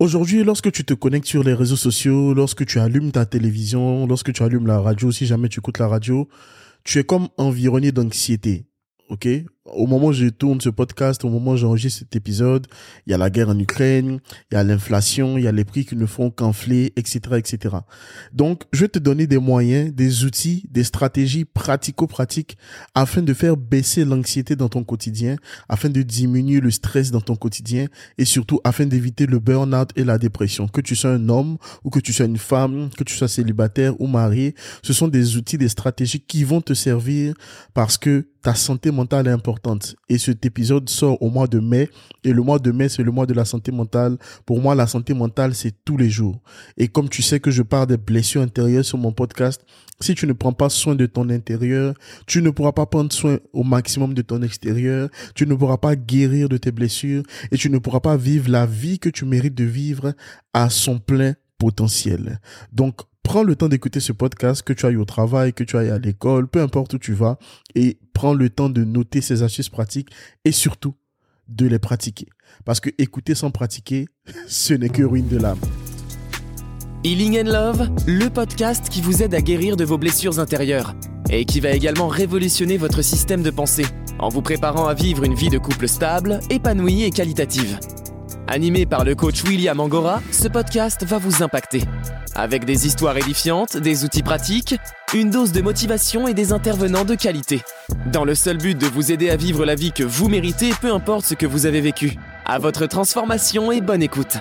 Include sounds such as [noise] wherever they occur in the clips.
Aujourd'hui, lorsque tu te connectes sur les réseaux sociaux, lorsque tu allumes ta télévision, lorsque tu allumes la radio, si jamais tu écoutes la radio, tu es comme environné d'anxiété. OK? Au moment où je tourne ce podcast, au moment où j'enregistre cet épisode, il y a la guerre en Ukraine, il y a l'inflation, il y a les prix qui ne font qu'enfler, etc., etc. Donc, je vais te donner des moyens, des outils, des stratégies pratico-pratiques afin de faire baisser l'anxiété dans ton quotidien, afin de diminuer le stress dans ton quotidien et surtout afin d'éviter le burn-out et la dépression. Que tu sois un homme ou que tu sois une femme, que tu sois célibataire ou marié, ce sont des outils, des stratégies qui vont te servir parce que ta santé mentale est importante et cet épisode sort au mois de mai. Et le mois de mai, c'est le mois de la santé mentale. Pour moi, la santé mentale, c'est tous les jours. Et comme tu sais que je parle des blessures intérieures sur mon podcast, si tu ne prends pas soin de ton intérieur, tu ne pourras pas prendre soin au maximum de ton extérieur, tu ne pourras pas guérir de tes blessures et tu ne pourras pas vivre la vie que tu mérites de vivre à son plein potentiel. Donc, prends le temps d'écouter ce podcast, que tu ailles au travail, que tu ailles à l'école, peu importe où tu vas, et prends le temps de noter ces astuces pratiques et surtout de les pratiquer. Parce que écouter sans pratiquer, [laughs] ce n'est que ruine de l'âme. Healing and Love, le podcast qui vous aide à guérir de vos blessures intérieures et qui va également révolutionner votre système de pensée en vous préparant à vivre une vie de couple stable, épanouie et qualitative. Animé par le coach William Angora, ce podcast va vous impacter. Avec des histoires édifiantes, des outils pratiques, une dose de motivation et des intervenants de qualité. Dans le seul but de vous aider à vivre la vie que vous méritez, peu importe ce que vous avez vécu. À votre transformation et bonne écoute.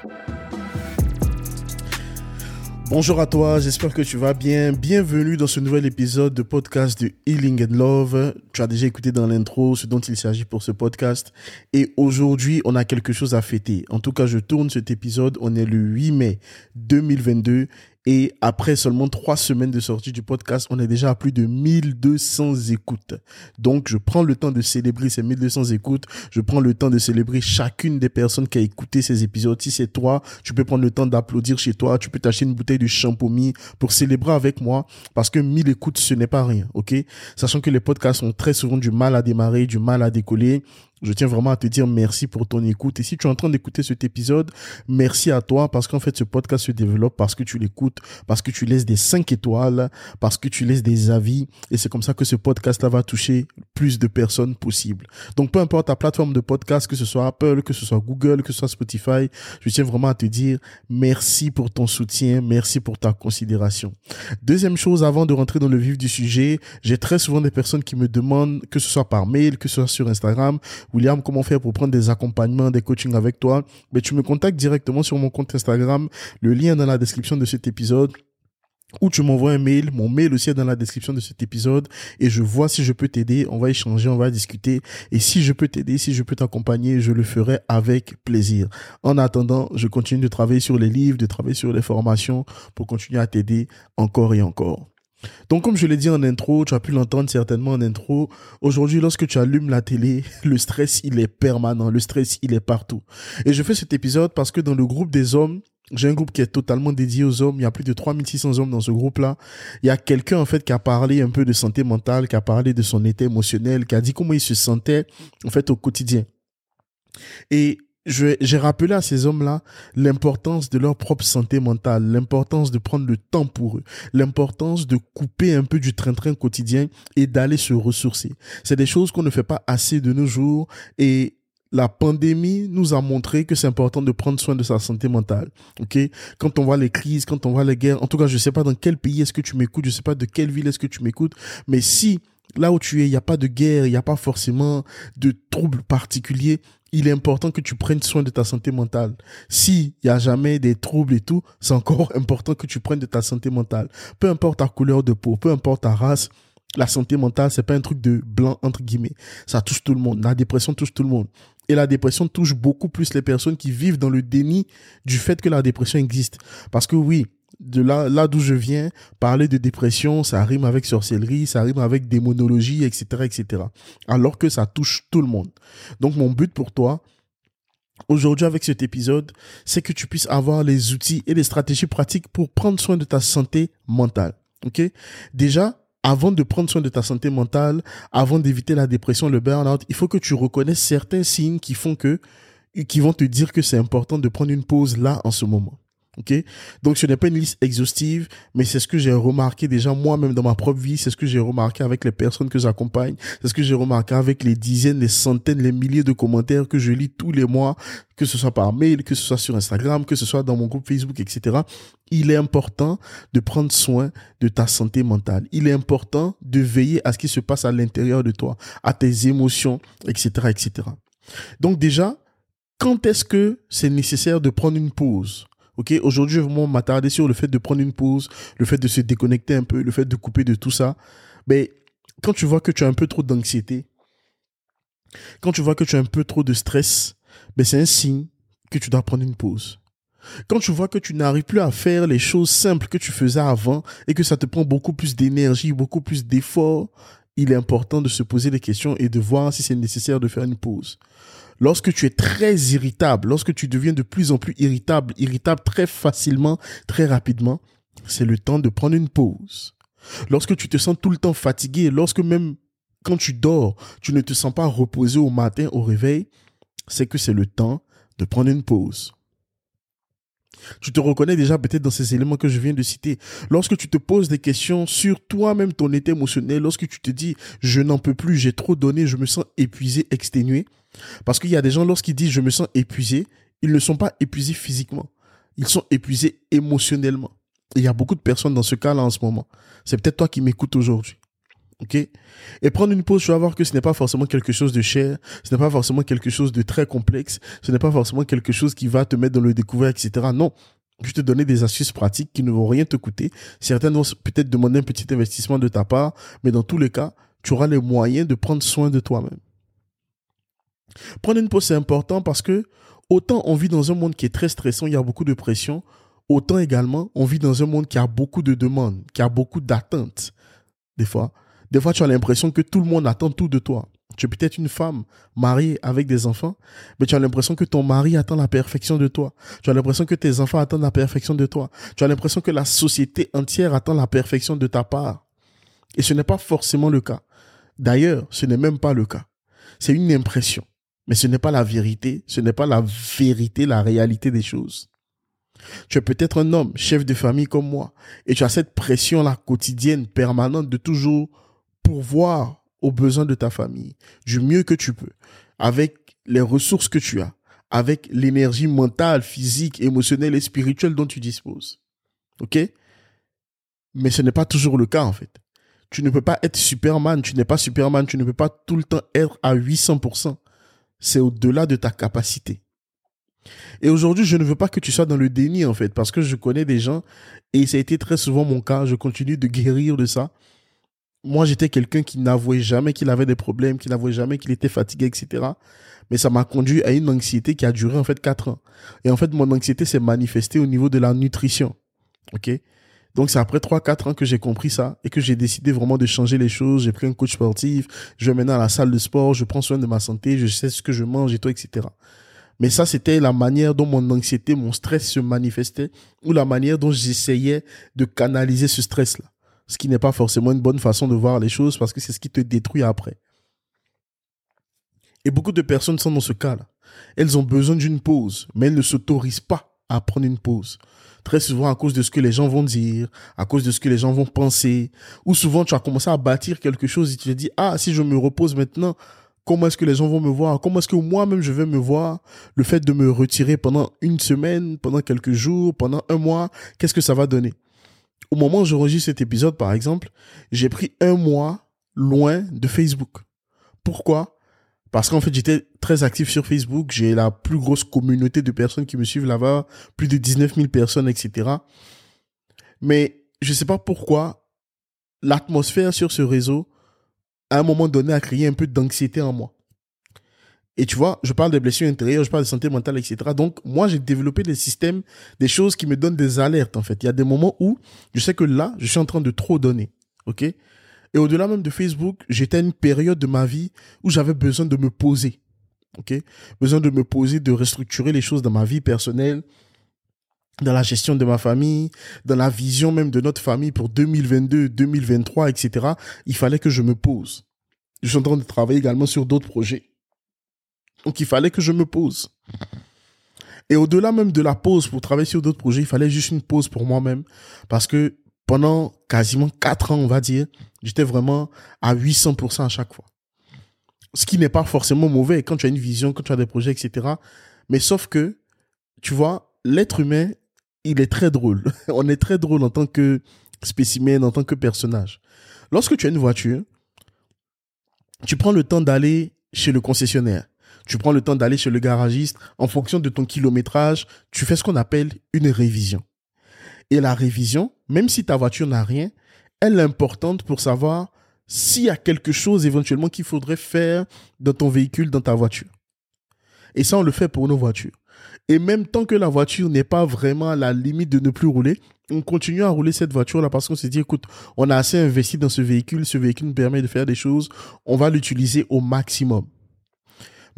Bonjour à toi, j'espère que tu vas bien. Bienvenue dans ce nouvel épisode de podcast de Healing and Love. Tu as déjà écouté dans l'intro ce dont il s'agit pour ce podcast. Et aujourd'hui, on a quelque chose à fêter. En tout cas, je tourne cet épisode. On est le 8 mai 2022 et après seulement trois semaines de sortie du podcast, on est déjà à plus de 1200 écoutes. Donc, je prends le temps de célébrer ces 1200 écoutes. Je prends le temps de célébrer chacune des personnes qui a écouté ces épisodes. Si c'est toi, tu peux prendre le temps d'applaudir chez toi. Tu peux t'acheter une bouteille de champomis pour célébrer avec moi parce que 1000 écoutes, ce n'est pas rien. OK? Sachant que les podcasts ont très souvent du mal à démarrer, du mal à décoller. Je tiens vraiment à te dire merci pour ton écoute. Et si tu es en train d'écouter cet épisode, merci à toi parce qu'en fait, ce podcast se développe parce que tu l'écoutes, parce que tu laisses des 5 étoiles, parce que tu laisses des avis. Et c'est comme ça que ce podcast-là va toucher plus de personnes possible. Donc, peu importe ta plateforme de podcast, que ce soit Apple, que ce soit Google, que ce soit Spotify, je tiens vraiment à te dire merci pour ton soutien, merci pour ta considération. Deuxième chose, avant de rentrer dans le vif du sujet, j'ai très souvent des personnes qui me demandent, que ce soit par mail, que ce soit sur Instagram, William, comment faire pour prendre des accompagnements, des coachings avec toi? Mais tu me contactes directement sur mon compte Instagram. Le lien est dans la description de cet épisode ou tu m'envoies un mail, mon mail aussi est dans la description de cet épisode et je vois si je peux t'aider, on va échanger, on va discuter et si je peux t'aider, si je peux t'accompagner, je le ferai avec plaisir. En attendant, je continue de travailler sur les livres, de travailler sur les formations pour continuer à t'aider encore et encore. Donc, comme je l'ai dit en intro, tu as pu l'entendre certainement en intro, aujourd'hui, lorsque tu allumes la télé, [laughs] le stress, il est permanent, le stress, il est partout. Et je fais cet épisode parce que dans le groupe des hommes, j'ai un groupe qui est totalement dédié aux hommes. Il y a plus de 3600 hommes dans ce groupe-là. Il y a quelqu'un, en fait, qui a parlé un peu de santé mentale, qui a parlé de son état émotionnel, qui a dit comment il se sentait, en fait, au quotidien. Et j'ai rappelé à ces hommes-là l'importance de leur propre santé mentale, l'importance de prendre le temps pour eux, l'importance de couper un peu du train-train quotidien et d'aller se ressourcer. C'est des choses qu'on ne fait pas assez de nos jours et la pandémie nous a montré que c'est important de prendre soin de sa santé mentale. OK? Quand on voit les crises, quand on voit les guerres, en tout cas, je sais pas dans quel pays est-ce que tu m'écoutes, je sais pas de quelle ville est-ce que tu m'écoutes, mais si là où tu es, il n'y a pas de guerre, il n'y a pas forcément de troubles particuliers, il est important que tu prennes soin de ta santé mentale. S'il y a jamais des troubles et tout, c'est encore [laughs] important que tu prennes de ta santé mentale. Peu importe ta couleur de peau, peu importe ta race, la santé mentale, c'est pas un truc de blanc, entre guillemets. Ça touche tout le monde. La dépression touche tout le monde. Et la dépression touche beaucoup plus les personnes qui vivent dans le déni du fait que la dépression existe. Parce que oui, de là, là d'où je viens, parler de dépression, ça rime avec sorcellerie, ça rime avec démonologie, etc., etc. Alors que ça touche tout le monde. Donc, mon but pour toi, aujourd'hui avec cet épisode, c'est que tu puisses avoir les outils et les stratégies pratiques pour prendre soin de ta santé mentale. Ok? Déjà, avant de prendre soin de ta santé mentale, avant d'éviter la dépression, le burn-out, il faut que tu reconnaisses certains signes qui font que qui vont te dire que c'est important de prendre une pause là en ce moment. Ok, donc ce n'est pas une liste exhaustive, mais c'est ce que j'ai remarqué déjà moi-même dans ma propre vie, c'est ce que j'ai remarqué avec les personnes que j'accompagne, c'est ce que j'ai remarqué avec les dizaines, les centaines, les milliers de commentaires que je lis tous les mois, que ce soit par mail, que ce soit sur Instagram, que ce soit dans mon groupe Facebook, etc. Il est important de prendre soin de ta santé mentale. Il est important de veiller à ce qui se passe à l'intérieur de toi, à tes émotions, etc., etc. Donc déjà, quand est-ce que c'est nécessaire de prendre une pause? Aujourd'hui, je vais m'attarder sur le fait de prendre une pause, le fait de se déconnecter un peu, le fait de couper de tout ça. Mais quand tu vois que tu as un peu trop d'anxiété, quand tu vois que tu as un peu trop de stress, ben c'est un signe que tu dois prendre une pause. Quand tu vois que tu n'arrives plus à faire les choses simples que tu faisais avant et que ça te prend beaucoup plus d'énergie, beaucoup plus d'efforts, il est important de se poser des questions et de voir si c'est nécessaire de faire une pause lorsque tu es très irritable, lorsque tu deviens de plus en plus irritable, irritable très facilement, très rapidement, c'est le temps de prendre une pause. Lorsque tu te sens tout le temps fatigué, lorsque même quand tu dors, tu ne te sens pas reposé au matin au réveil, c'est que c'est le temps de prendre une pause. Tu te reconnais déjà peut-être dans ces éléments que je viens de citer. Lorsque tu te poses des questions sur toi-même, ton état émotionnel, lorsque tu te dis je n'en peux plus, j'ai trop donné, je me sens épuisé, exténué. Parce qu'il y a des gens, lorsqu'ils disent je me sens épuisé, ils ne sont pas épuisés physiquement. Ils sont épuisés émotionnellement. il y a beaucoup de personnes dans ce cas-là en ce moment. C'est peut-être toi qui m'écoutes aujourd'hui. OK? Et prendre une pause, tu vas voir que ce n'est pas forcément quelque chose de cher, ce n'est pas forcément quelque chose de très complexe, ce n'est pas forcément quelque chose qui va te mettre dans le découvert, etc. Non. Je te donner des astuces pratiques qui ne vont rien te coûter. Certaines vont peut-être demander un petit investissement de ta part, mais dans tous les cas, tu auras les moyens de prendre soin de toi-même. Prendre une pause, c'est important parce que autant on vit dans un monde qui est très stressant, il y a beaucoup de pression, autant également on vit dans un monde qui a beaucoup de demandes, qui a beaucoup d'attentes. Des fois, des fois, tu as l'impression que tout le monde attend tout de toi. Tu es peut-être une femme mariée avec des enfants, mais tu as l'impression que ton mari attend la perfection de toi. Tu as l'impression que tes enfants attendent la perfection de toi. Tu as l'impression que la société entière attend la perfection de ta part. Et ce n'est pas forcément le cas. D'ailleurs, ce n'est même pas le cas. C'est une impression. Mais ce n'est pas la vérité. Ce n'est pas la vérité, la réalité des choses. Tu es peut-être un homme, chef de famille comme moi, et tu as cette pression-là quotidienne, permanente, de toujours pourvoir aux besoins de ta famille du mieux que tu peux, avec les ressources que tu as, avec l'énergie mentale, physique, émotionnelle et spirituelle dont tu disposes. OK? Mais ce n'est pas toujours le cas en fait. Tu ne peux pas être Superman, tu n'es pas Superman, tu ne peux pas tout le temps être à 800%. C'est au-delà de ta capacité. Et aujourd'hui, je ne veux pas que tu sois dans le déni en fait, parce que je connais des gens, et ça a été très souvent mon cas, je continue de guérir de ça moi, j'étais quelqu'un qui n'avouait jamais qu'il avait des problèmes, qui n'avouait jamais qu'il était fatigué, etc. Mais ça m'a conduit à une anxiété qui a duré en fait quatre ans. Et en fait, mon anxiété s'est manifestée au niveau de la nutrition. OK? Donc c'est après trois, quatre ans que j'ai compris ça et que j'ai décidé vraiment de changer les choses. J'ai pris un coach sportif, je vais maintenant à la salle de sport, je prends soin de ma santé, je sais ce que je mange et tout, etc. Mais ça, c'était la manière dont mon anxiété, mon stress se manifestait ou la manière dont j'essayais de canaliser ce stress-là ce qui n'est pas forcément une bonne façon de voir les choses parce que c'est ce qui te détruit après. Et beaucoup de personnes sont dans ce cas-là. Elles ont besoin d'une pause, mais elles ne s'autorisent pas à prendre une pause. Très souvent à cause de ce que les gens vont dire, à cause de ce que les gens vont penser, ou souvent tu as commencé à bâtir quelque chose et tu te dis, ah, si je me repose maintenant, comment est-ce que les gens vont me voir? Comment est-ce que moi-même je vais me voir? Le fait de me retirer pendant une semaine, pendant quelques jours, pendant un mois, qu'est-ce que ça va donner? Au moment où j'enregistre cet épisode, par exemple, j'ai pris un mois loin de Facebook. Pourquoi? Parce qu'en fait, j'étais très actif sur Facebook. J'ai la plus grosse communauté de personnes qui me suivent là-bas, plus de 19 000 personnes, etc. Mais je ne sais pas pourquoi l'atmosphère sur ce réseau, à un moment donné, a créé un peu d'anxiété en moi. Et tu vois, je parle des blessures intérieures, je parle de santé mentale, etc. Donc, moi, j'ai développé des systèmes, des choses qui me donnent des alertes, en fait. Il y a des moments où je sais que là, je suis en train de trop donner. OK? Et au-delà même de Facebook, j'étais à une période de ma vie où j'avais besoin de me poser. OK? Besoin de me poser, de restructurer les choses dans ma vie personnelle, dans la gestion de ma famille, dans la vision même de notre famille pour 2022, 2023, etc. Il fallait que je me pose. Je suis en train de travailler également sur d'autres projets Donc il fallait que je me pose. Et au-delà même de la pause pour travailler sur d'autres projets, il fallait juste une pause pour moi-même. Parce que pendant quasiment quatre ans, on va dire, j'étais vraiment à 800% à chaque fois. Ce qui n'est pas forcément mauvais quand tu as une vision, quand tu as des projets, etc. Mais sauf que, tu vois, l'être humain, il est très drôle. [laughs] on est très drôle en tant que spécimen, en tant que personnage. Lorsque tu as une voiture, tu prends le temps d'aller chez le concessionnaire. Tu prends le temps d'aller chez le garagiste. En fonction de ton kilométrage, tu fais ce qu'on appelle une révision. Et la révision, même si ta voiture n'a rien, elle est importante pour savoir s'il y a quelque chose éventuellement qu'il faudrait faire dans ton véhicule, dans ta voiture. Et ça, on le fait pour nos voitures. Et même tant que la voiture n'est pas vraiment à la limite de ne plus rouler, on continue à rouler cette voiture-là parce qu'on s'est dit, écoute, on a assez investi dans ce véhicule, ce véhicule nous permet de faire des choses, on va l'utiliser au maximum.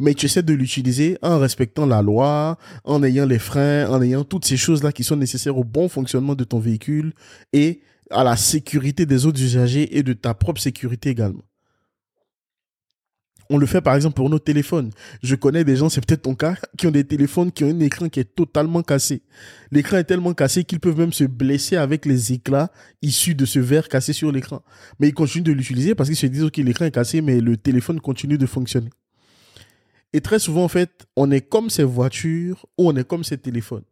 Mais tu essaies de l'utiliser en respectant la loi, en ayant les freins, en ayant toutes ces choses-là qui sont nécessaires au bon fonctionnement de ton véhicule et à la sécurité des autres usagers et de ta propre sécurité également. On le fait par exemple pour nos téléphones. Je connais des gens, c'est peut-être ton cas, qui ont des téléphones qui ont un écran qui est totalement cassé. L'écran est tellement cassé qu'ils peuvent même se blesser avec les éclats issus de ce verre cassé sur l'écran. Mais ils continuent de l'utiliser parce qu'ils se disent, ok, l'écran est cassé, mais le téléphone continue de fonctionner. Et très souvent, en fait, on est comme ces voitures ou on est comme ces téléphones.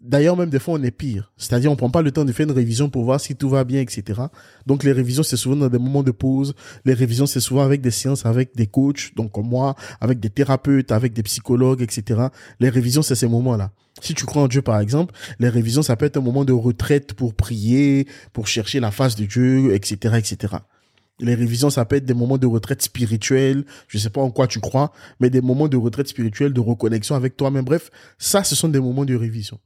D'ailleurs, même des fois, on est pire. C'est-à-dire, on prend pas le temps de faire une révision pour voir si tout va bien, etc. Donc, les révisions, c'est souvent dans des moments de pause. Les révisions, c'est souvent avec des séances, avec des coachs, donc comme moi, avec des thérapeutes, avec des psychologues, etc. Les révisions, c'est ces moments-là. Si tu crois en Dieu, par exemple, les révisions, ça peut être un moment de retraite pour prier, pour chercher la face de Dieu, etc., etc. Les révisions, ça peut être des moments de retraite spirituelle. Je sais pas en quoi tu crois, mais des moments de retraite spirituelle, de reconnexion avec toi-même. Bref, ça, ce sont des moments de révision.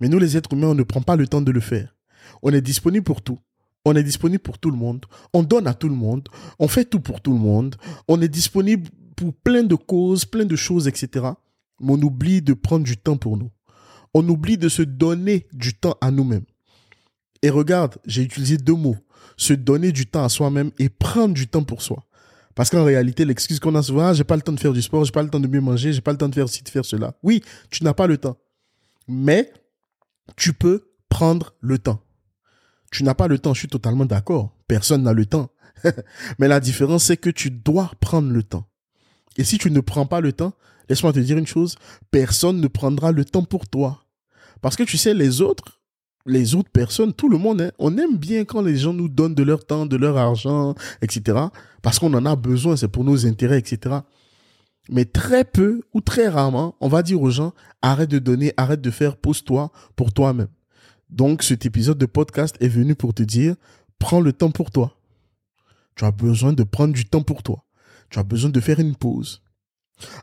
Mais nous, les êtres humains, on ne prend pas le temps de le faire. On est disponible pour tout. On est disponible pour tout le monde. On donne à tout le monde. On fait tout pour tout le monde. On est disponible pour plein de causes, plein de choses, etc. Mais on oublie de prendre du temps pour nous. On oublie de se donner du temps à nous-mêmes. Et regarde, j'ai utilisé deux mots. Se donner du temps à soi-même et prendre du temps pour soi. Parce qu'en réalité, l'excuse qu'on a souvent, ah, j'ai pas le temps de faire du sport, j'ai pas le temps de mieux manger, j'ai pas le temps de faire ci, de faire cela. Oui, tu n'as pas le temps. Mais tu peux prendre le temps. Tu n'as pas le temps, je suis totalement d'accord. Personne n'a le temps. [laughs] Mais la différence, c'est que tu dois prendre le temps. Et si tu ne prends pas le temps, laisse-moi te dire une chose, personne ne prendra le temps pour toi. Parce que tu sais, les autres, les autres personnes, tout le monde, hein, on aime bien quand les gens nous donnent de leur temps, de leur argent, etc. Parce qu'on en a besoin, c'est pour nos intérêts, etc. Mais très peu ou très rarement, on va dire aux gens, arrête de donner, arrête de faire, pose-toi pour toi-même. Donc cet épisode de podcast est venu pour te dire, prends le temps pour toi. Tu as besoin de prendre du temps pour toi. Tu as besoin de faire une pause.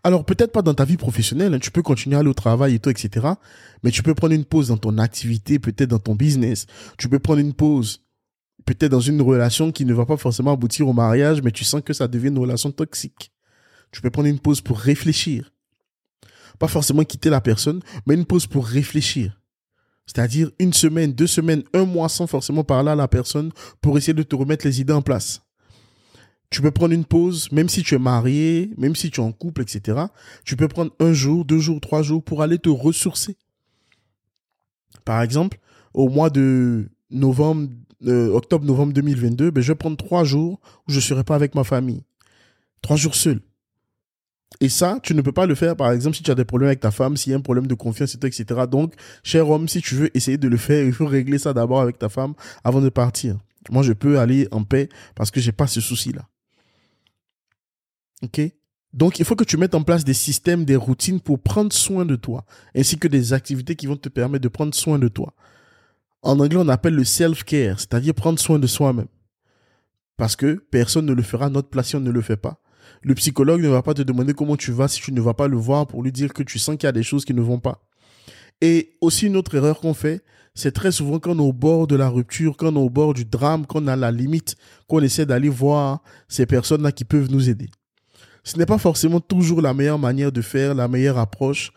Alors peut-être pas dans ta vie professionnelle, hein, tu peux continuer à aller au travail et tout, etc. Mais tu peux prendre une pause dans ton activité, peut-être dans ton business. Tu peux prendre une pause peut-être dans une relation qui ne va pas forcément aboutir au mariage, mais tu sens que ça devient une relation toxique. Tu peux prendre une pause pour réfléchir. Pas forcément quitter la personne, mais une pause pour réfléchir. C'est-à-dire une semaine, deux semaines, un mois sans forcément parler à la personne pour essayer de te remettre les idées en place. Tu peux prendre une pause, même si tu es marié, même si tu es en couple, etc. Tu peux prendre un jour, deux jours, trois jours pour aller te ressourcer. Par exemple, au mois de novembre, euh, octobre-novembre 2022, ben, je vais prendre trois jours où je ne serai pas avec ma famille. Trois jours seul. Et ça, tu ne peux pas le faire, par exemple, si tu as des problèmes avec ta femme, s'il y a un problème de confiance, etc. Donc, cher homme, si tu veux essayer de le faire, il faut régler ça d'abord avec ta femme avant de partir. Moi, je peux aller en paix parce que j'ai pas ce souci-là. Donc, il faut que tu mettes en place des systèmes, des routines pour prendre soin de toi, ainsi que des activités qui vont te permettre de prendre soin de toi. En anglais, on appelle le self-care, c'est-à-dire prendre soin de soi-même. Parce que personne ne le fera, notre place on ne le fait pas. Le psychologue ne va pas te demander comment tu vas si tu ne vas pas le voir pour lui dire que tu sens qu'il y a des choses qui ne vont pas. Et aussi une autre erreur qu'on fait, c'est très souvent quand on est au bord de la rupture, quand on est au bord du drame, quand on a la limite, qu'on essaie d'aller voir ces personnes-là qui peuvent nous aider. Ce n'est pas forcément toujours la meilleure manière de faire, la meilleure approche.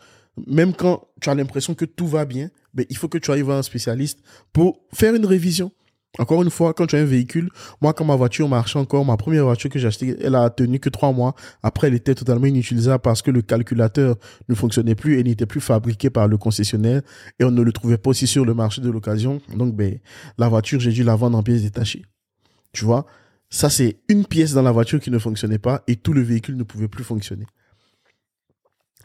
Même quand tu as l'impression que tout va bien, mais il faut que tu ailles voir un spécialiste pour faire une révision. Encore une fois, quand tu as un véhicule, moi, quand ma voiture marchait encore, ma première voiture que j'ai achetée, elle a tenu que trois mois. Après, elle était totalement inutilisable parce que le calculateur ne fonctionnait plus et n'était plus fabriqué par le concessionnaire et on ne le trouvait pas aussi sur le marché de l'occasion. Donc, ben, la voiture, j'ai dû la vendre en pièces détachées. Tu vois? Ça, c'est une pièce dans la voiture qui ne fonctionnait pas et tout le véhicule ne pouvait plus fonctionner.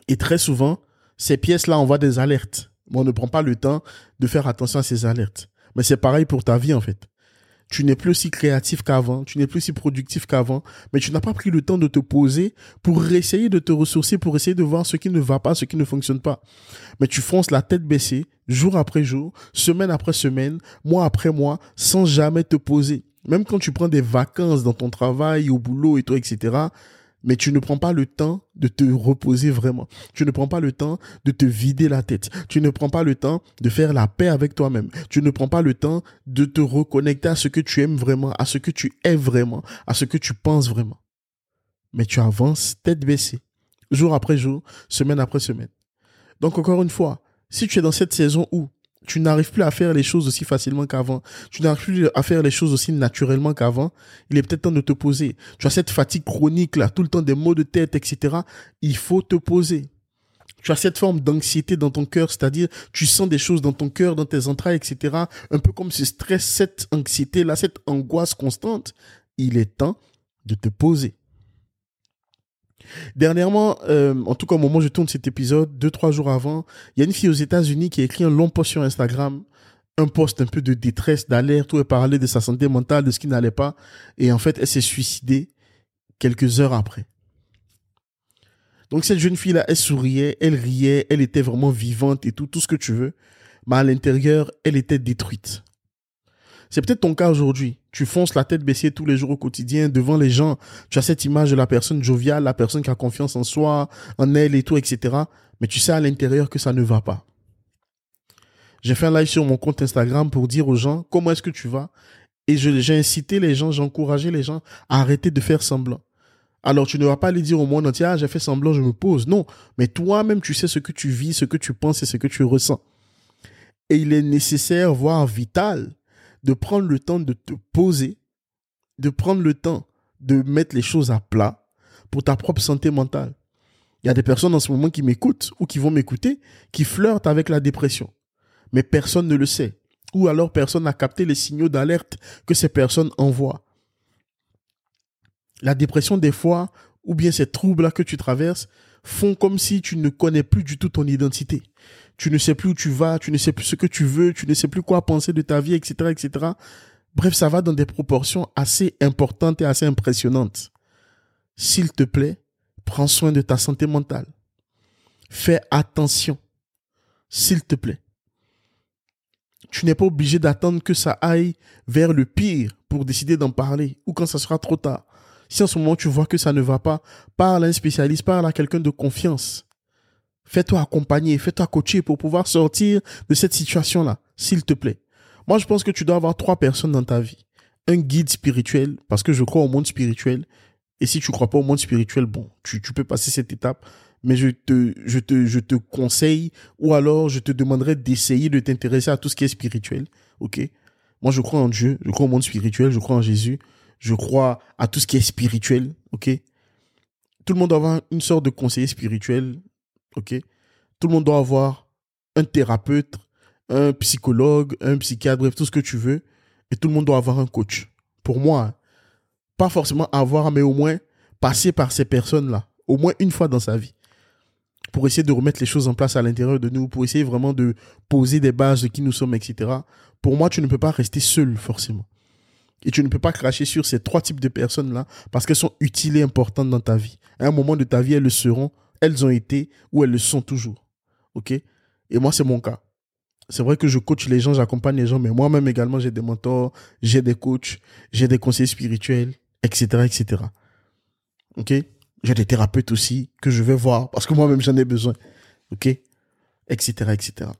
Et très souvent, ces pièces-là envoient des alertes. Mais on ne prend pas le temps de faire attention à ces alertes. Mais c'est pareil pour ta vie, en fait. Tu n'es plus aussi créatif qu'avant, tu n'es plus aussi productif qu'avant, mais tu n'as pas pris le temps de te poser pour essayer de te ressourcer, pour essayer de voir ce qui ne va pas, ce qui ne fonctionne pas. Mais tu fonces la tête baissée, jour après jour, semaine après semaine, mois après mois, sans jamais te poser. Même quand tu prends des vacances dans ton travail, au boulot et tout, etc., mais tu ne prends pas le temps de te reposer vraiment. Tu ne prends pas le temps de te vider la tête. Tu ne prends pas le temps de faire la paix avec toi-même. Tu ne prends pas le temps de te reconnecter à ce que tu aimes vraiment, à ce que tu es vraiment, à ce que tu penses vraiment. Mais tu avances tête baissée, jour après jour, semaine après semaine. Donc encore une fois, si tu es dans cette saison où tu n'arrives plus à faire les choses aussi facilement qu'avant, tu n'arrives plus à faire les choses aussi naturellement qu'avant, il est peut-être temps de te poser. Tu as cette fatigue chronique là, tout le temps des maux de tête, etc. Il faut te poser. Tu as cette forme d'anxiété dans ton cœur, c'est-à-dire tu sens des choses dans ton cœur, dans tes entrailles, etc. Un peu comme ce stress, cette anxiété là, cette angoisse constante. Il est temps de te poser. Dernièrement, euh, en tout cas au moment où je tourne cet épisode, deux, trois jours avant, il y a une fille aux États-Unis qui a écrit un long post sur Instagram, un post un peu de détresse, d'alerte, où elle parlait de sa santé mentale, de ce qui n'allait pas. Et en fait, elle s'est suicidée quelques heures après. Donc cette jeune fille-là, elle souriait, elle riait, elle était vraiment vivante et tout, tout ce que tu veux. Mais à l'intérieur, elle était détruite. C'est peut-être ton cas aujourd'hui. Tu fonces la tête baissée tous les jours au quotidien devant les gens. Tu as cette image de la personne joviale, la personne qui a confiance en soi, en elle et tout, etc. Mais tu sais à l'intérieur que ça ne va pas. J'ai fait un live sur mon compte Instagram pour dire aux gens comment est-ce que tu vas? Et j'ai incité les gens, j'ai encouragé les gens à arrêter de faire semblant. Alors tu ne vas pas aller dire au monde entier, ah, j'ai fait semblant, je me pose. Non, mais toi-même, tu sais ce que tu vis, ce que tu penses et ce que tu ressens. Et il est nécessaire, voire vital, de prendre le temps de te poser, de prendre le temps de mettre les choses à plat pour ta propre santé mentale. Il y a des personnes en ce moment qui m'écoutent ou qui vont m'écouter, qui flirtent avec la dépression. Mais personne ne le sait. Ou alors personne n'a capté les signaux d'alerte que ces personnes envoient. La dépression, des fois, ou bien ces troubles-là que tu traverses, font comme si tu ne connais plus du tout ton identité tu ne sais plus où tu vas, tu ne sais plus ce que tu veux, tu ne sais plus quoi penser de ta vie, etc., etc. Bref, ça va dans des proportions assez importantes et assez impressionnantes. S'il te plaît, prends soin de ta santé mentale. Fais attention. S'il te plaît. Tu n'es pas obligé d'attendre que ça aille vers le pire pour décider d'en parler ou quand ça sera trop tard. Si en ce moment tu vois que ça ne va pas, parle à un spécialiste, parle à quelqu'un de confiance. Fais-toi accompagner, fais-toi coacher pour pouvoir sortir de cette situation-là, s'il te plaît. Moi, je pense que tu dois avoir trois personnes dans ta vie. Un guide spirituel, parce que je crois au monde spirituel. Et si tu crois pas au monde spirituel, bon, tu, peux passer cette étape. Mais je te, conseille, ou alors je te demanderais d'essayer de t'intéresser à tout ce qui est spirituel. OK? Moi, je crois en Dieu, je crois au monde spirituel, je crois en Jésus, je crois à tout ce qui est spirituel. OK? Tout le monde doit avoir une sorte de conseiller spirituel OK? Tout le monde doit avoir un thérapeute, un psychologue, un psychiatre, bref, tout ce que tu veux. Et tout le monde doit avoir un coach. Pour moi, pas forcément avoir, mais au moins passer par ces personnes-là, au moins une fois dans sa vie, pour essayer de remettre les choses en place à l'intérieur de nous, pour essayer vraiment de poser des bases de qui nous sommes, etc. Pour moi, tu ne peux pas rester seul, forcément. Et tu ne peux pas cracher sur ces trois types de personnes-là parce qu'elles sont utiles et importantes dans ta vie. À un moment de ta vie, elles le seront elles ont été ou elles le sont toujours. OK? Et moi, c'est mon cas. C'est vrai que je coach les gens, j'accompagne les gens, mais moi-même également, j'ai des mentors, j'ai des coachs, j'ai des conseils spirituels, etc., etc. OK? J'ai des thérapeutes aussi que je vais voir parce que moi-même, j'en ai besoin. OK? Etc., etc.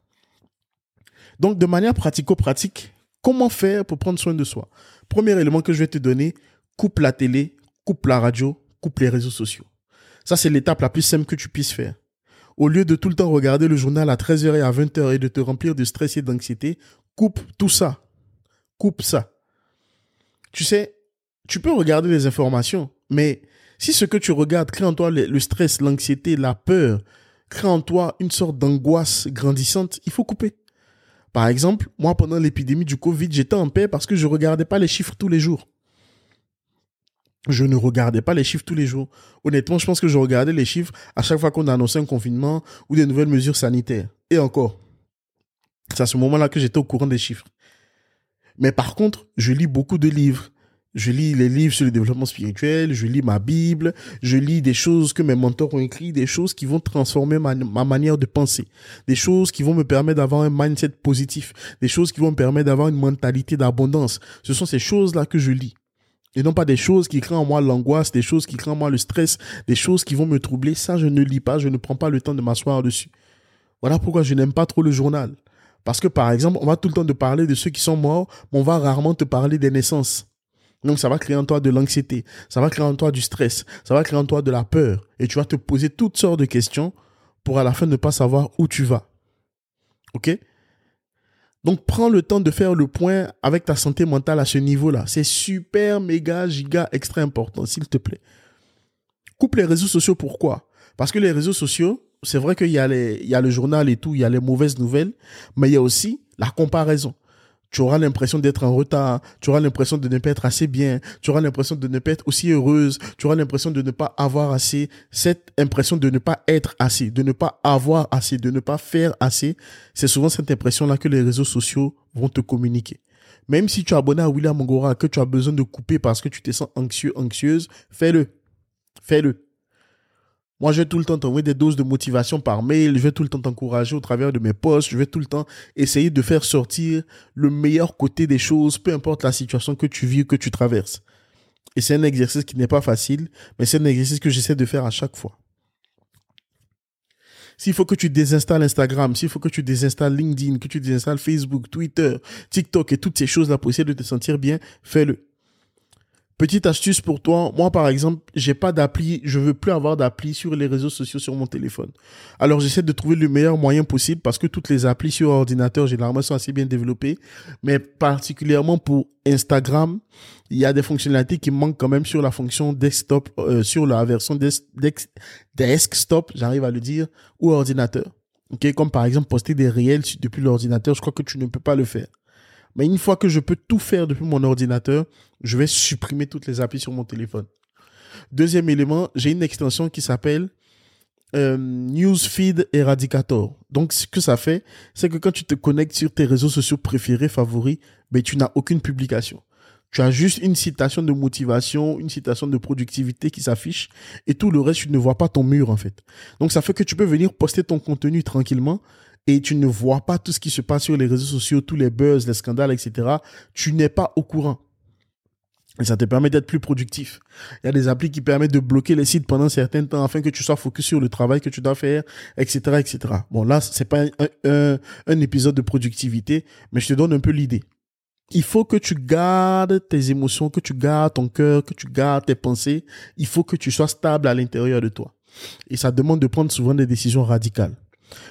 Donc, de manière pratico-pratique, comment faire pour prendre soin de soi? Premier élément que je vais te donner, coupe la télé, coupe la radio, coupe les réseaux sociaux. Ça, c'est l'étape la plus simple que tu puisses faire. Au lieu de tout le temps regarder le journal à 13h et à 20h et de te remplir de stress et d'anxiété, coupe tout ça. Coupe ça. Tu sais, tu peux regarder les informations, mais si ce que tu regardes crée en toi le, stress, l'anxiété, la peur, crée en toi une sorte d'angoisse grandissante, il faut couper. Par exemple, moi, pendant l'épidémie du Covid, j'étais en paix parce que je regardais pas les chiffres tous les jours. Je ne regardais pas les chiffres tous les jours. Honnêtement, je pense que je regardais les chiffres à chaque fois qu'on annonçait un confinement ou des nouvelles mesures sanitaires. Et encore. C'est à ce moment-là que j'étais au courant des chiffres. Mais par contre, je lis beaucoup de livres. Je lis les livres sur le développement spirituel, je lis ma Bible, je lis des choses que mes mentors ont écrites, des choses qui vont transformer ma, ma manière de penser, des choses qui vont me permettre d'avoir un mindset positif, des choses qui vont me permettre d'avoir une mentalité d'abondance. Ce sont ces choses-là que je lis. Et non pas des choses qui créent en moi l'angoisse, des choses qui créent en moi le stress, des choses qui vont me troubler. Ça, je ne lis pas, je ne prends pas le temps de m'asseoir dessus. Voilà pourquoi je n'aime pas trop le journal. Parce que, par exemple, on va tout le temps te parler de ceux qui sont morts, mais on va rarement te parler des naissances. Donc ça va créer en toi de l'anxiété, ça va créer en toi du stress, ça va créer en toi de la peur. Et tu vas te poser toutes sortes de questions pour à la fin ne pas savoir où tu vas. OK? Donc prends le temps de faire le point avec ta santé mentale à ce niveau-là. C'est super, méga, giga, extra important, s'il te plaît. Coupe les réseaux sociaux, pourquoi? Parce que les réseaux sociaux, c'est vrai qu'il y, a il y a le journal et tout, il y a les mauvaises nouvelles, mais il y a aussi la comparaison tu auras l'impression d'être en retard, tu auras l'impression de ne pas être assez bien, tu auras l'impression de ne pas être aussi heureuse, tu auras l'impression de ne pas avoir assez, cette impression de ne pas être assez, de ne pas avoir assez, de ne pas faire assez, c'est souvent cette impression-là que les réseaux sociaux vont te communiquer. Même si tu es abonné à William Mongora, que tu as besoin de couper parce que tu te sens anxieux, anxieuse, fais-le. Fais-le. Moi, je vais tout le temps t'envoyer des doses de motivation par mail, je vais tout le temps t'encourager au travers de mes posts, je vais tout le temps essayer de faire sortir le meilleur côté des choses, peu importe la situation que tu vis, que tu traverses. Et c'est un exercice qui n'est pas facile, mais c'est un exercice que j'essaie de faire à chaque fois. S'il faut que tu désinstalles Instagram, s'il faut que tu désinstalles LinkedIn, que tu désinstalles Facebook, Twitter, TikTok et toutes ces choses-là pour essayer de te sentir bien, fais-le. Petite astuce pour toi, moi par exemple, j'ai pas d'appli, je veux plus avoir d'appli sur les réseaux sociaux sur mon téléphone. Alors j'essaie de trouver le meilleur moyen possible parce que toutes les applis sur ordinateur généralement sont assez bien développées, mais particulièrement pour Instagram, il y a des fonctionnalités qui manquent quand même sur la fonction desktop, euh, sur la version desktop, j'arrive à le dire, ou ordinateur. Ok, comme par exemple poster des réels depuis l'ordinateur, je crois que tu ne peux pas le faire. Mais une fois que je peux tout faire depuis mon ordinateur, je vais supprimer toutes les applis sur mon téléphone. Deuxième élément, j'ai une extension qui s'appelle euh, Newsfeed Eradicator. Donc, ce que ça fait, c'est que quand tu te connectes sur tes réseaux sociaux préférés, favoris, ben, tu n'as aucune publication. Tu as juste une citation de motivation, une citation de productivité qui s'affiche et tout le reste, tu ne vois pas ton mur en fait. Donc ça fait que tu peux venir poster ton contenu tranquillement et tu ne vois pas tout ce qui se passe sur les réseaux sociaux, tous les buzz, les scandales, etc. Tu n'es pas au courant. Et ça te permet d'être plus productif. Il y a des applis qui permettent de bloquer les sites pendant un certain temps afin que tu sois focus sur le travail que tu dois faire, etc., etc. Bon, là, c'est pas un, un, épisode de productivité, mais je te donne un peu l'idée. Il faut que tu gardes tes émotions, que tu gardes ton cœur, que tu gardes tes pensées. Il faut que tu sois stable à l'intérieur de toi. Et ça demande de prendre souvent des décisions radicales.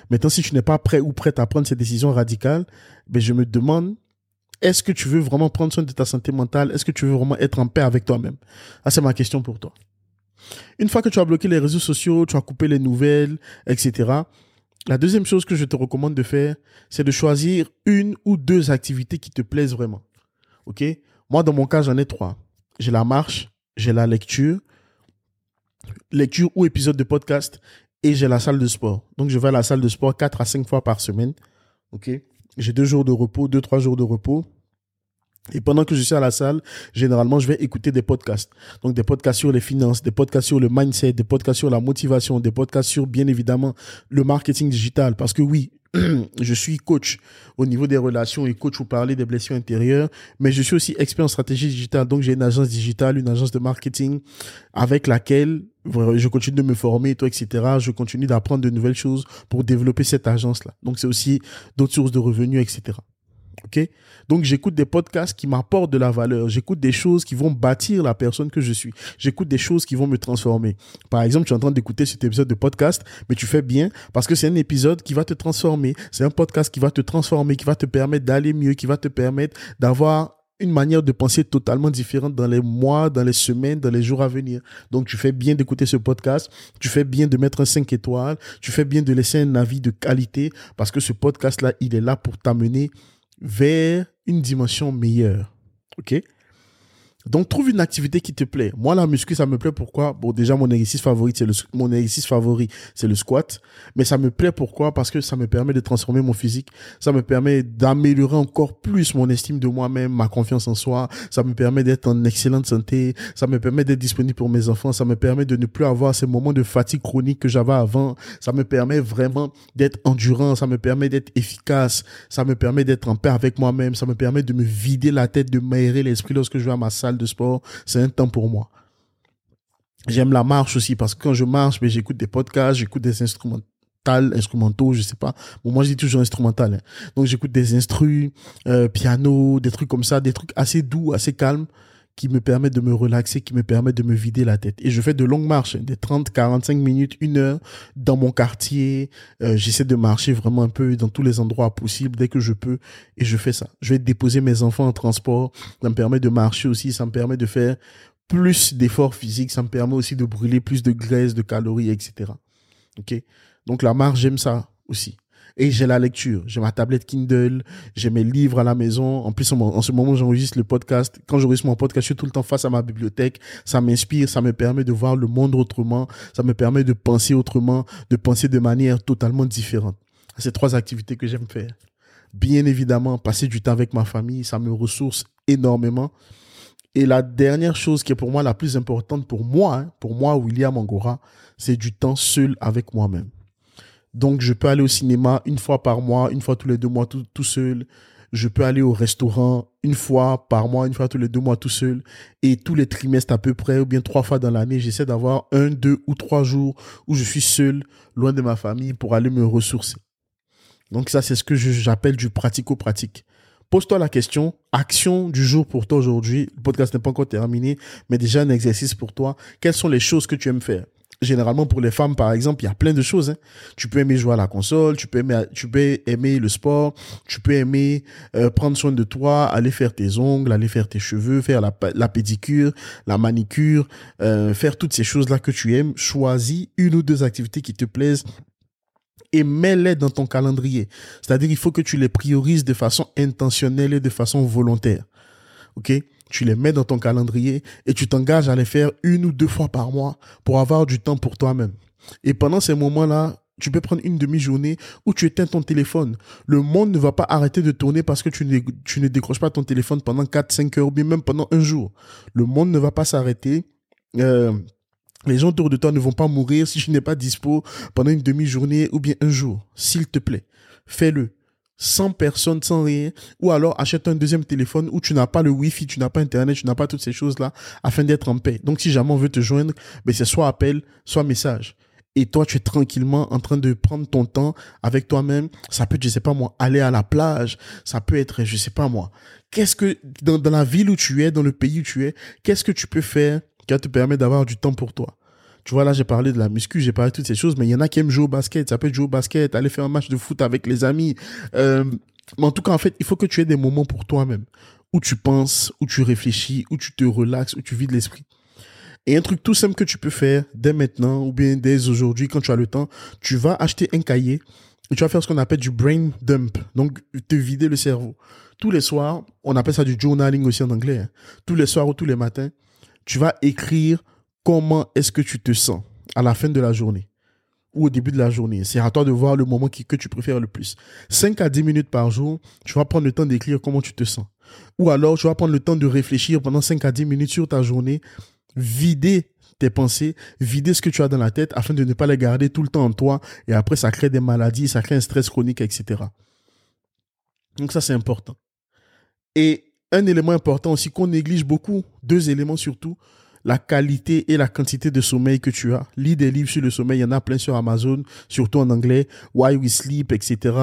Maintenant, si tu n'es pas prêt ou prête à prendre ces décisions radicales, ben, je me demande, est-ce que tu veux vraiment prendre soin de ta santé mentale? Est-ce que tu veux vraiment être en paix avec toi-même? Ah, c'est ma question pour toi. Une fois que tu as bloqué les réseaux sociaux, tu as coupé les nouvelles, etc., la deuxième chose que je te recommande de faire, c'est de choisir une ou deux activités qui te plaisent vraiment. OK? Moi, dans mon cas, j'en ai trois. J'ai la marche, j'ai la lecture, lecture ou épisode de podcast et j'ai la salle de sport. Donc, je vais à la salle de sport 4 à 5 fois par semaine. OK? J'ai deux jours de repos, deux, trois jours de repos. Et pendant que je suis à la salle, généralement, je vais écouter des podcasts. Donc, des podcasts sur les finances, des podcasts sur le mindset, des podcasts sur la motivation, des podcasts sur, bien évidemment, le marketing digital. Parce que oui, [clears throat] je suis coach au niveau des relations et coach pour parler des blessures intérieures, mais je suis aussi expert en stratégie digitale. Donc, j'ai une agence digitale, une agence de marketing avec laquelle je continue de me former, toi, etc. Je continue d'apprendre de nouvelles choses pour développer cette agence-là. Donc, c'est aussi d'autres sources de revenus, etc. OK? Donc j'écoute des podcasts qui m'apportent de la valeur, j'écoute des choses qui vont bâtir la personne que je suis. J'écoute des choses qui vont me transformer. Par exemple, tu es en train d'écouter cet épisode de podcast, mais tu fais bien parce que c'est un épisode qui va te transformer, c'est un podcast qui va te transformer, qui va te permettre d'aller mieux, qui va te permettre d'avoir une manière de penser totalement différente dans les mois, dans les semaines, dans les jours à venir. Donc, tu fais bien d'écouter ce podcast, tu fais bien de mettre un 5 étoiles, tu fais bien de laisser un avis de qualité parce que ce podcast-là, il est là pour t'amener vers une dimension meilleure. OK? Donc, trouve une activité qui te plaît. Moi, la muscu, ça me plaît pourquoi? Bon, déjà, mon exercice favori, c'est le, mon exercice favori, c'est le squat. Mais ça me plaît pourquoi? Parce que ça me permet de transformer mon physique. Ça me permet d'améliorer encore plus mon estime de moi-même, ma confiance en soi. Ça me permet d'être en excellente santé. Ça me permet d'être disponible pour mes enfants. Ça me permet de ne plus avoir ces moments de fatigue chronique que j'avais avant. Ça me permet vraiment d'être endurant. Ça me permet d'être efficace. Ça me permet d'être en paix avec moi-même. Ça me permet de me vider la tête, de m'aérer l'esprit lorsque je vais à ma salle de sport, c'est un temps pour moi. J'aime la marche aussi parce que quand je marche, mais ben, j'écoute des podcasts, j'écoute des instrumentales instrumentaux, je sais pas. Moi, je dis toujours instrumental. Hein. Donc, j'écoute des instrus, euh, piano, des trucs comme ça, des trucs assez doux, assez calmes qui me permettent de me relaxer, qui me permettent de me vider la tête. Et je fais de longues marches, hein, des 30, 45 minutes, une heure dans mon quartier. Euh, j'essaie de marcher vraiment un peu dans tous les endroits possibles dès que je peux et je fais ça. Je vais déposer mes enfants en transport. Ça me permet de marcher aussi, ça me permet de faire plus d'efforts physiques, ça me permet aussi de brûler plus de graisse, de calories, etc. Ok? Donc la marche, j'aime ça aussi et j'ai la lecture. J'ai ma tablette Kindle, j'ai mes livres à la maison. En plus, en, ce moment, j'enregistre le podcast. Quand j'enregistre mon podcast, je suis tout le temps face à ma bibliothèque. Ça m'inspire, ça me permet de voir le monde autrement, ça me permet de penser autrement, de penser de manière totalement différente. Ces trois activités que j'aime faire. Bien évidemment, passer du temps avec ma famille, ça me ressource énormément. Et la dernière chose qui est pour moi la plus importante pour moi, hein, pour moi, William Angora, c'est du temps seul avec moi-même. Donc, je peux aller au cinéma une fois par mois, une fois tous les deux mois tout, seul. Je peux aller au restaurant une fois par mois, une fois tous les deux mois tout seul. Et tous les trimestres à peu près, ou bien trois fois dans l'année, j'essaie d'avoir un, deux ou trois jours où je suis seul, loin de ma famille, pour aller me ressourcer. Donc ça, c'est ce que j'appelle du pratico-pratique. Pose-toi la question, action du jour pour toi aujourd'hui. Le podcast n'est pas encore terminé, mais déjà un exercice pour toi. Quelles sont les choses que tu aimes faire? Généralement pour les femmes par exemple il y a plein de choses hein. tu peux aimer jouer à la console tu peux aimer tu peux aimer le sport tu peux aimer euh, prendre soin de toi aller faire tes ongles aller faire tes cheveux faire la, la pédicure la manicure euh, faire toutes ces choses là que tu aimes choisis une ou deux activités qui te plaisent et mets-les dans ton calendrier. C'est-à-dire, il faut que tu les priorises de façon intentionnelle et de façon volontaire. OK? Tu les mets dans ton calendrier et tu t'engages à les faire une ou deux fois par mois pour avoir du temps pour toi-même. Et pendant ces moments-là, tu peux prendre une demi-journée où tu éteins ton téléphone. Le monde ne va pas arrêter de tourner parce que tu ne, décroches pas ton téléphone pendant 4-5 heures ou même pendant un jour. Le monde ne va pas s'arrêter. Euh, les gens autour de toi ne vont pas mourir si tu n'es pas dispo pendant une demi-journée ou bien un jour. S'il te plaît, fais-le sans personne, sans rien, ou alors achète un deuxième téléphone où tu n'as pas le Wi-Fi, tu n'as pas Internet, tu n'as pas toutes ces choses-là, afin d'être en paix. Donc, si jamais on veut te joindre, ben, c'est soit appel, soit message. Et toi, tu es tranquillement en train de prendre ton temps avec toi-même. Ça peut être, je sais pas moi, aller à la plage. Ça peut être, je sais pas moi. Qu'est-ce que, dans, dans la ville où tu es, dans le pays où tu es, qu'est-ce que tu peux faire qui va te permettre d'avoir du temps pour toi? Tu vois, là, j'ai parlé de la muscu, j'ai parlé de toutes ces choses, mais il y en a qui aiment jouer au basket. Ça peut être jouer au basket, aller faire un match de foot avec les amis. Euh, mais en tout cas, en fait, il faut que tu aies des moments pour toi-même, où tu penses, où tu réfléchis, où tu te relaxes, où tu vides l'esprit. Et un truc tout simple que tu peux faire dès maintenant, ou bien dès aujourd'hui, quand tu as le temps, tu vas acheter un cahier et tu vas faire ce qu'on appelle du brain dump. Donc, te vider le cerveau. Tous les soirs, on appelle ça du journaling aussi en anglais. Hein. Tous les soirs ou tous les matins, tu vas écrire comment est-ce que tu te sens à la fin de la journée ou au début de la journée? C'est à toi de voir le moment que tu préfères le plus. 5 à 10 minutes par jour, tu vas prendre le temps d'écrire comment tu te sens. Ou alors, tu vas prendre le temps de réfléchir pendant 5 à 10 minutes sur ta journée, vider tes pensées, vider ce que tu as dans la tête afin de ne pas les garder tout le temps en toi et après ça crée des maladies, ça crée un stress chronique, etc. Donc ça c'est important. Et un élément important aussi qu'on néglige beaucoup, deux éléments surtout, la qualité et la quantité de sommeil que tu as. Lis des livres sur le sommeil, il y en a plein sur Amazon, surtout en anglais. Why We Sleep, etc.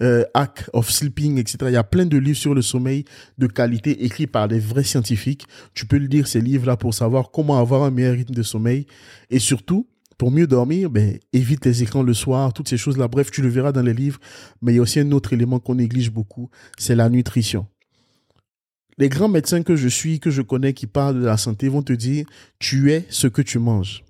Euh, Hack of Sleeping, etc. Il y a plein de livres sur le sommeil de qualité écrits par des vrais scientifiques. Tu peux lire ces livres-là pour savoir comment avoir un meilleur rythme de sommeil. Et surtout, pour mieux dormir, ben, évite les écrans le soir, toutes ces choses-là. Bref, tu le verras dans les livres. Mais il y a aussi un autre élément qu'on néglige beaucoup, c'est la nutrition Les grands médecins que je suis, que je connais, qui parlent de la santé, vont te dire, tu es ce que tu manges.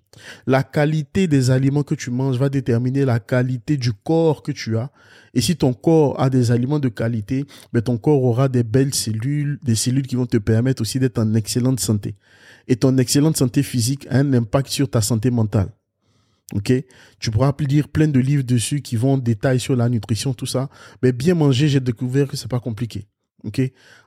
La qualité des aliments que tu manges va déterminer la qualité du corps que tu as. Et si ton corps a des aliments de qualité, ben ton corps aura des belles cellules, des cellules qui vont te permettre aussi d'être en excellente santé. Et ton excellente santé physique a un impact sur ta santé mentale. Ok, tu pourras lire plein de livres dessus qui vont en détail sur la nutrition, tout ça. Mais bien manger, j'ai découvert que c'est pas compliqué. Ok,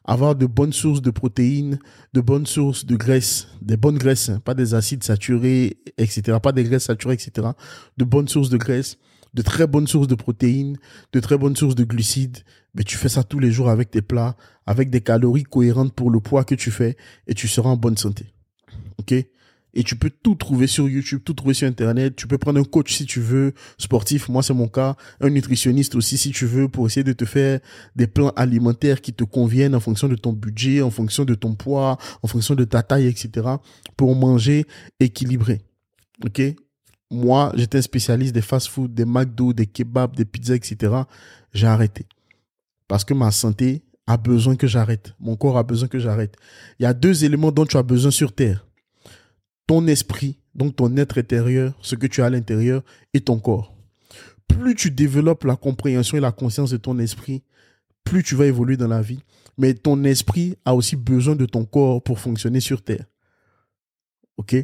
avoir de bonnes sources de protéines, de bonnes sources de graisses, des bonnes graisses, hein, pas des acides saturés, etc. Pas des graisses saturées, etc. De bonnes sources de graisses, de très bonnes sources de protéines, de très bonnes sources de glucides. Mais tu fais ça tous les jours avec tes plats, avec des calories cohérentes pour le poids que tu fais, et tu seras en bonne santé. Ok? Et tu peux tout trouver sur YouTube, tout trouver sur Internet. Tu peux prendre un coach si tu veux, sportif, moi c'est mon cas, un nutritionniste aussi si tu veux, pour essayer de te faire des plans alimentaires qui te conviennent en fonction de ton budget, en fonction de ton poids, en fonction de ta taille, etc. pour manger équilibré. Ok? Moi, j'étais un spécialiste des fast-food, des McDo, des kebabs, des pizzas, etc. J'ai arrêté. Parce que ma santé a besoin que j'arrête. Mon corps a besoin que j'arrête. Il y a deux éléments dont tu as besoin sur Terre ton esprit, donc ton être intérieur, ce que tu as à l'intérieur, et ton corps. Plus tu développes la compréhension et la conscience de ton esprit, plus tu vas évoluer dans la vie. Mais ton esprit a aussi besoin de ton corps pour fonctionner sur Terre. OK?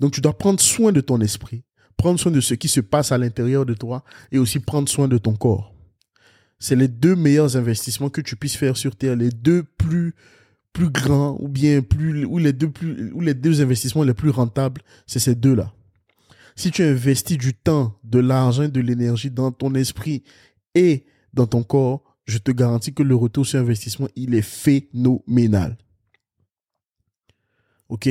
Donc tu dois prendre soin de ton esprit, prendre soin de ce qui se passe à l'intérieur de toi et aussi prendre soin de ton corps. C'est les deux meilleurs investissements que tu puisses faire sur Terre, les deux plus plus grand ou bien plus ou les deux plus ou les deux investissements les plus rentables, c'est ces deux-là. Si tu investis du temps, de l'argent, de l'énergie dans ton esprit et dans ton corps, je te garantis que le retour sur investissement, il est phénoménal. OK?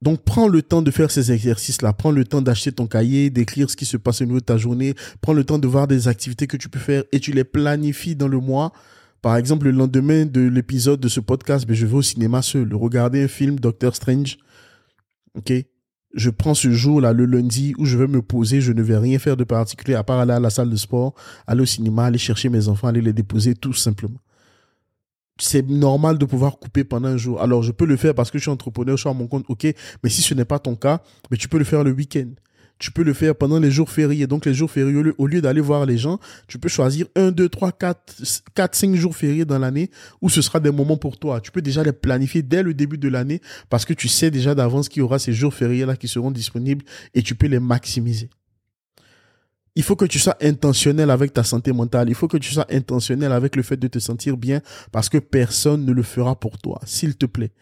Donc, prends le temps de faire ces exercices-là. Prends le temps d'acheter ton cahier, d'écrire ce qui se passe au niveau de ta journée. Prends le temps de voir des activités que tu peux faire et tu les planifies dans le mois par exemple, le lendemain de l'épisode de ce podcast, ben, je vais au cinéma seul, regarder un film Doctor Strange. OK? Je prends ce jour-là, le lundi, où je vais me poser, je ne vais rien faire de particulier à part aller à la salle de sport, aller au cinéma, aller chercher mes enfants, aller les déposer, tout simplement. C'est normal de pouvoir couper pendant un jour. Alors, je peux le faire parce que je suis entrepreneur, je suis à mon compte, ok? Mais si ce n'est pas ton cas, mais ben, tu peux le faire le week-end tu peux le faire pendant les jours fériés. Donc, les jours fériés, au lieu, d'aller voir les gens, tu peux choisir 1, 2, 3, 4, 4 5 jours fériés dans l'année où ce sera des moments pour toi. Tu peux déjà les planifier dès le début de l'année parce que tu sais déjà d'avance qu'il y aura ces jours fériés-là qui seront disponibles et tu peux les maximiser. Il faut que tu sois intentionnel avec ta santé mentale. Il faut que tu sois intentionnel avec le fait de te sentir bien parce que personne ne le fera pour toi. S'il te plaît.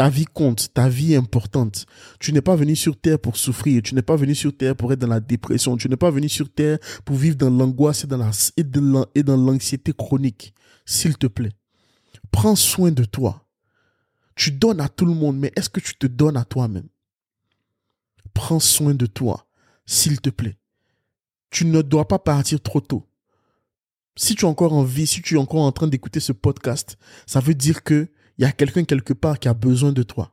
Ta vie compte, ta vie est importante. Tu n'es pas venu sur Terre pour souffrir, tu n'es pas venu sur Terre pour être dans la dépression, tu n'es pas venu sur Terre pour vivre dans l'angoisse et dans l'anxiété chronique. S'il te plaît, prends soin de toi. Tu donnes à tout le monde, mais est-ce que tu te donnes à toi-même? Prends soin de toi, s'il te plaît. Tu ne dois pas partir trop tôt. Si tu es encore en vie, si tu es encore en train d'écouter ce podcast, ça veut dire que il y a quelqu'un quelque part qui a besoin de toi,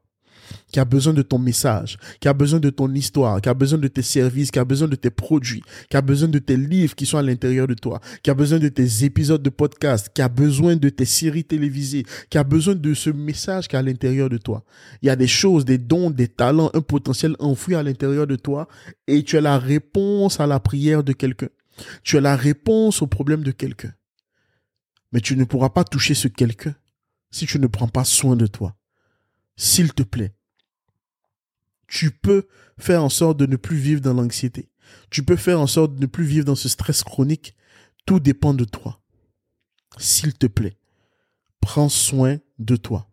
qui a besoin de ton message, qui a besoin de ton histoire, qui a besoin de tes services, qui a besoin de tes produits, qui a besoin de tes livres qui sont à l'intérieur de toi, qui a besoin de tes épisodes de podcast, qui a besoin de tes séries télévisées, qui a besoin de ce message qui est à l'intérieur de toi. Il y a des choses, des dons, des talents, un potentiel enfoui à l'intérieur de toi et tu as la réponse à la prière de quelqu'un. Tu as la réponse au problème de quelqu'un. Mais tu ne pourras pas toucher ce quelqu'un si tu ne prends pas soin de toi. S'il te plaît. Tu peux faire en sorte de ne plus vivre dans l'anxiété. Tu peux faire en sorte de ne plus vivre dans ce stress chronique. Tout dépend de toi. S'il te plaît. Prends soin de toi.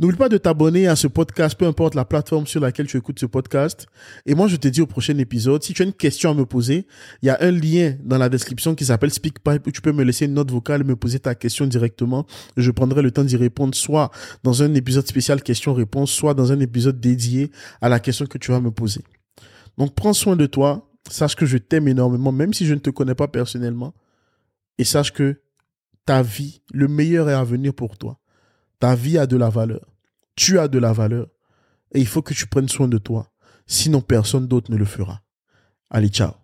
N'oublie pas de t'abonner à ce podcast, peu importe la plateforme sur laquelle tu écoutes ce podcast. Et moi, je te dis au prochain épisode, si tu as une question à me poser, il y a un lien dans la description qui s'appelle SpeakPipe où tu peux me laisser une note vocale et me poser ta question directement. Je prendrai le temps d'y répondre soit dans un épisode spécial question-réponse, soit dans un épisode dédié à la question que tu vas me poser. Donc, prends soin de toi. Sache que je t'aime énormément, même si je ne te connais pas personnellement. Et sache que ta vie, le meilleur est à venir pour toi. Ta vie a de la valeur. Tu as de la valeur. Et il faut que tu prennes soin de toi. Sinon, personne d'autre ne le fera. Allez, ciao.